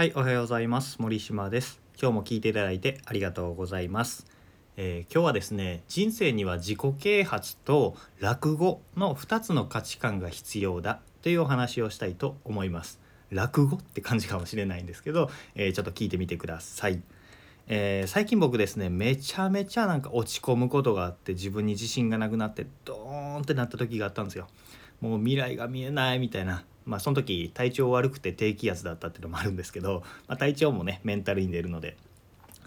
はい、おはようございます。森島です。今日も聞いていただいてありがとうございます。えー今日はですね、人生には自己啓発と落語の2つの価値観が必要だというお話をしたいと思います。落語って感じかもしれないんですけど、えーちょっと聞いてみてください。えー最近僕ですねめちゃめちゃなんか落ち込むことがあって自分に自信がなくなってドーンってなった時があったんですよ。もう未来が見えないみたいなまあその時体調悪くて低気圧だったっていうのもあるんですけど、まあ、体調もねメンタルに出るので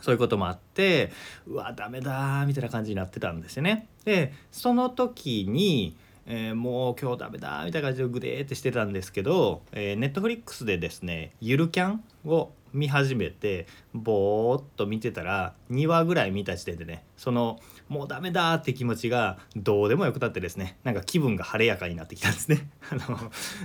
そういうこともあってうわダメだみたいな感じになってたんですよね。でその時に、えーもう今日ダメだみたいな感じでグデーってしてたんですけど、えー、ネットフリックスでですねゆるキャンを見始めてぼーっと見てたら2話ぐらい見た時点でねそのもうダメだって気持ちがどうでもよくなってですねなんか気分が晴れやかになってきたんですね。あの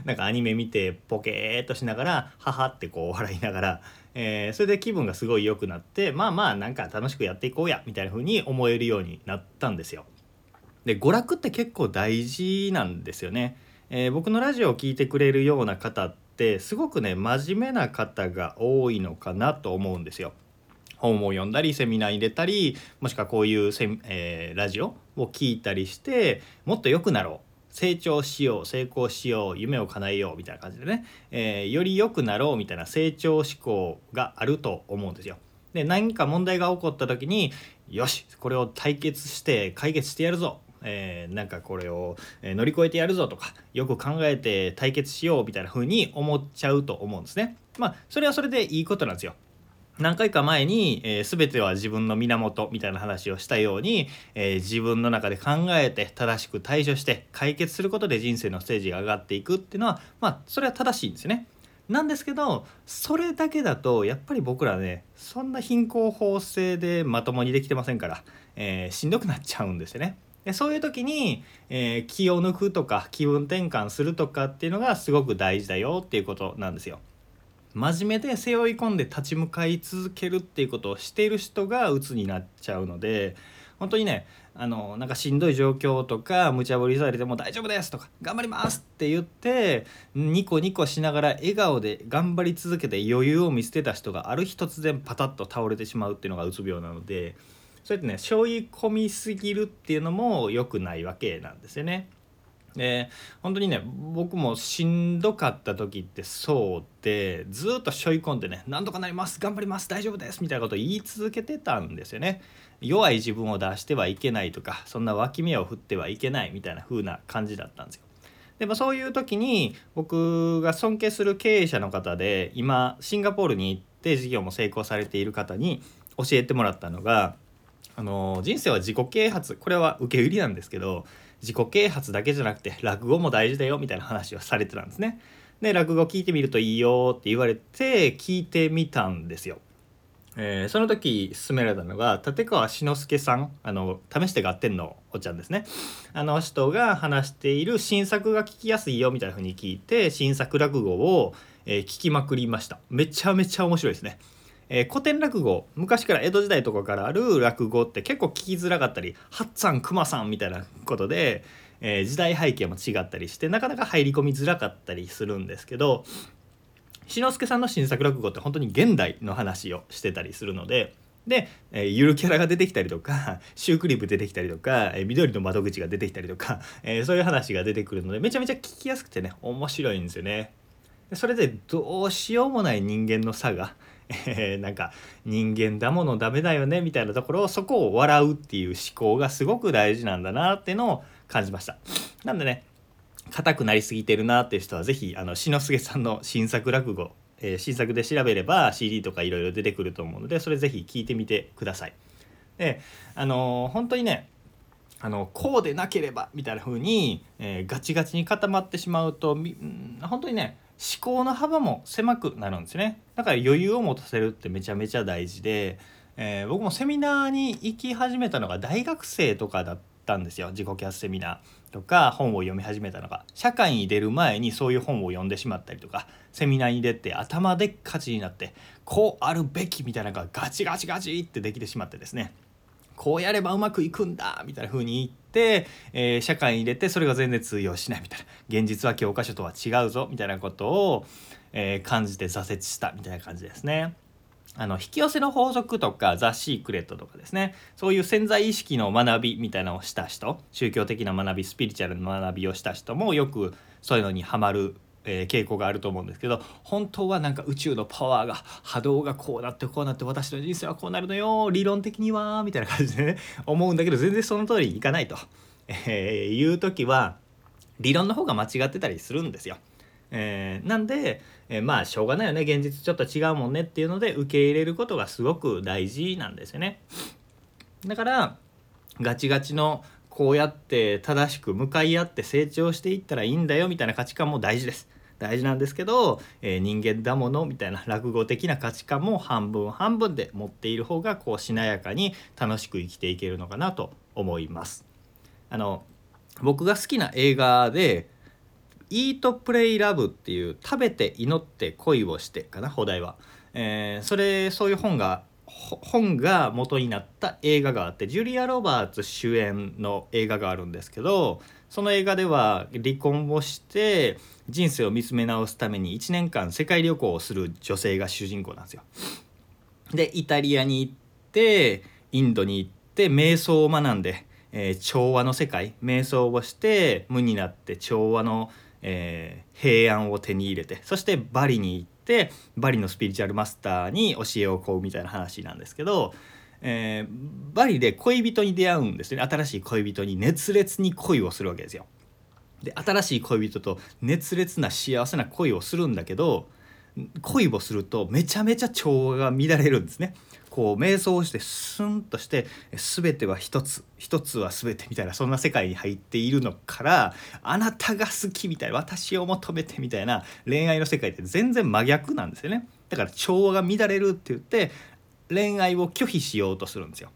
なんかアニメ見てポケーっとしながらははってこう笑いながら、えーそれで気分がすごい良くなってまあまあなんか楽しくやっていこうやみたいな風に思えるようになったんですよ。で娯楽って結構大事なんですよね。えー僕のラジオを聞いてくれるような方ってすごくね真面目な方が多いのかなと思うんですよ。本を読んだりセミナーに出たりもしくはこういうセ、えーラジオを聞いたりしてもっと良くなろう成長しよう成功しよう夢を叶えようみたいな感じでね、えーより良くなろうみたいな成長志向があると思うんですよ。で何か問題が起こった時によしこれを対決して解決してやるぞえーなんかこれを乗り越えてやるぞとかよく考えて対決しようみたいな風に思っちゃうと思うんですね。まあそれはそれでいいことなんですよ。何回か前に、えー全ては自分の源みたいな話をしたように、えー自分の中で考えて正しく対処して解決することで人生のステージが上がっていくっていうのはまあそれは正しいんですよね。なんですけどそれだけだとやっぱり僕らねそんな貧困法制でまともにできてませんから、えーしんどくなっちゃうんですよね。でそういう時に、えー気を抜くとか気分転換するとかっていうのがすごく大事だよっていうことなんですよ。真面目で背負い込んで立ち向かい続けるっていうことをしている人が鬱になっちゃうので本当にねあのなんかしんどい状況とか無茶ぶりされても大丈夫ですとか頑張りますって言ってニコニコしながら笑顔で頑張り続けて余裕を見捨てた人がある日突然パタッと倒れてしまうっていうのがうつ病なのでそうやってね背負い込みすぎるっていうのも良くないわけなんですよね。で本当にね僕もしんどかった時ってそうでずっと背負い込んでね「なんとかなります頑張ります大丈夫です」みたいなことを言い続けてたんですよね。弱い自分を出してはいけないとかそんな脇目を振ってはいけないみたいな風な感じだったんですよ。でもそういう時に僕が尊敬する経営者の方で今シンガポールに行って事業も成功されている方に教えてもらったのがあの人生は自己啓発これは受け売りなんですけど自己啓発だけじゃなくて落語も大事だよみたいな話をされてたんですね。で落語聞いてみるといいよって言われて聞いてみたんですよ。えーその時勧められたのが立川志の輔さんあの試して合点のおっちゃんですねあの人が話している新作が聞きやすいよみたいな風に聞いて新作落語を、え聞きまくりましためちゃめちゃ面白いですね。えー古典落語昔から江戸時代とかからある落語って結構聞きづらかったり「八っつぁん熊さん」みたいなことで、えー時代背景も違ったりしてなかなか入り込みづらかったりするんですけど志の輔さんの新作落語って本当に現代の話をしてたりするので。で、えーゆるキャラが出てきたりとか シュークリーム出てきたりとか、えー緑の窓口が出てきたりとか、えーそういう話が出てくるのでめちゃめちゃ聞きやすくてね面白いんですよね。でそれでどうしようもない人間の差が、えーなんか人間だものダメだよねみたいなところをそこを笑うっていう思考がすごく大事なんだなっていうのを感じました。なんでね硬くなりすぎてるなっていう人は是非あの志の輔さんの新作落語、えー新作で調べれば CD とかいろいろ出てくると思うのでそれ是非聞いてみてください。であのー本当にねあのこうでなければみたいな風に、えーガチガチに固まってしまうとみうん本当にね思考の幅も狭くなるんですね。だから余裕を持たせるってめちゃめちゃ大事で、えー僕もセミナーに行き始めたのが大学生とかだったんですよ。自己啓発セミナーとか本を読み始めたのが。社会に出る前にそういう本を読んでしまったりとかセミナーに出て頭でっかちになってこうあるべきみたいなのがガチガチガチってできてしまってですね。こうやればうまくいくんだみたいな風に言って、えー、社会に入れてそれが全然通用しないみたいな現実は教科書とは違うぞみたいなことを、えー、感じて挫折したみたいな感じですね。あの引き寄せの法則とかザ・シークレットとかですねそういう潜在意識の学びみたいなのをした人宗教的な学びスピリチュアルな学びをした人もよくそういうのにはまるえー、傾向があると思うんですけど本当はなんか宇宙のパワーが波動がこうなってこうなって私の人生はこうなるのよ理論的にはみたいな感じでね思うんだけど全然その通りにいかないと、えー、いう時は理論の方が間違ってたりするんですよ。えー、なんで、えー、まあしょうがないよね現実ちょっと違うもんねっていうので受け入れることがすごく大事なんですよね。だからガチガチのこうやって正しく向かい合って成長していったらいいんだよみたいな価値観も大事です。大事なんですけど、えー、人間だものみたいな落語的な価値観も半分半分で持っている方がこうしなやかに楽しく生きていけるのかなと思います。あの僕が好きな映画で「イート・プレイ・ラブ」っていう「食べて祈って恋をして」かな放題は。えー、それそういう本が本が元になった映画があってジュリア・ロバーツ主演の映画があるんですけどその映画では離婚をして人生を見つめ直すために1年間世界旅行をする女性が主人公なんですよ。でイタリアに行ってインドに行って瞑想を学んで、えー、調和の世界瞑想をして無になって調和の、えー、平安を手に入れてそしてバリに行ってバリのスピリチュアルマスターに教えを請うみたいな話なんですけど。えー、バリで恋人に出会うんですね新しい恋人に熱烈に恋をするわけですよ。で新しい恋人と熱烈な幸せな恋をするんだけど恋をするとめちゃめちゃ調和が乱れるんですね。こう瞑想をしてスンとして全ては一つ一つは全てみたいなそんな世界に入っているのからあなたが好きみたいな私を求めてみたいな恋愛の世界って全然真逆なんですよねだから調和が乱れるって言って恋愛を拒否しようとするんですよ。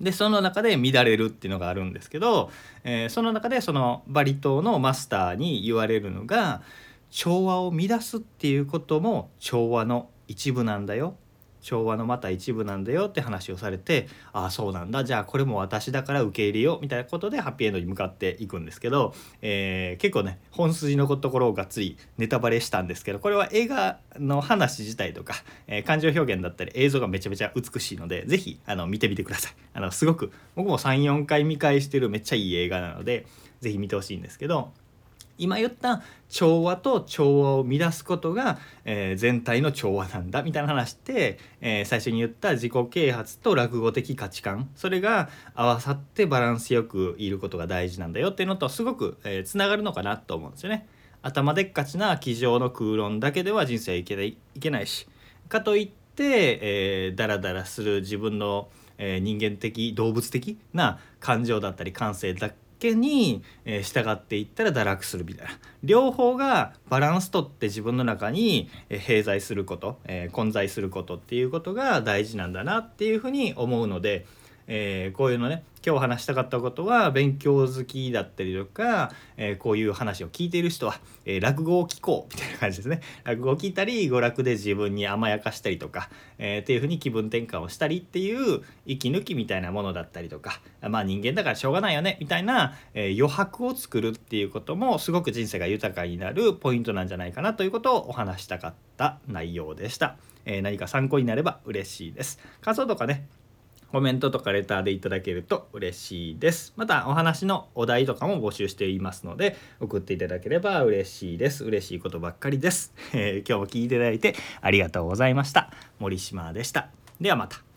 でその中で乱れるっていうのがあるんですけど、えー、その中でそのバリ島のマスターに言われるのが調和を乱すっていうことも調和の一部なんだよ調和のまた一部なんだよって話をされてああそうなんだ。じゃあこれも私だから受け入れようみたいなことでハッピーエンドに向かっていくんですけど、えー、結構ね本筋のところをがっつりネタバレしたんですけどこれは映画の話自体とか、えー、感情表現だったり映像がめちゃめちゃ美しいので是非見てみてください。あのすごく僕も34回見返してるめっちゃいい映画なので是非見てほしいんですけど今言った調和と調和を乱すことが、えー、全体の調和なんだみたいな話って、えー、最初に言った自己啓発と落語的価値観それが合わさってバランスよくいることが大事なんだよっていうのとすごくつな、えー、がるのかなと思うんですよね。頭でっかちな机上の空論だけでは人生はいけないいけないしかといって、えー、ダラダラする自分の、えー、人間的動物的な感情だったり感性だけに、え従っていったら堕落するみたいな。両方がバランスとって自分の中に併在すること、え混在することっていうことが大事なんだなっていうふうに思うのでえー、こういうのね今日話したかったことは勉強好きだったりとか、えー、こういう話を聞いている人は、えー、落語を聞こうみたいな感じですね落語を聞いたり娯楽で自分に甘やかしたりとか、えー、っていうふうに気分転換をしたりっていう息抜きみたいなものだったりとかまあ人間だからしょうがないよねみたいな、え余白を作るっていうこともすごく人生が豊かになるポイントなんじゃないかなということをお話したかった内容でした。え何か参考になれば嬉しいです。感想とかねコメントとかレターでいただけると嬉しいです。またお話のお題とかも募集していますので送っていただければ嬉しいです。嬉しいことばっかりです。えー、今日も聞いていただいてありがとうございました。森島でした。ではまた。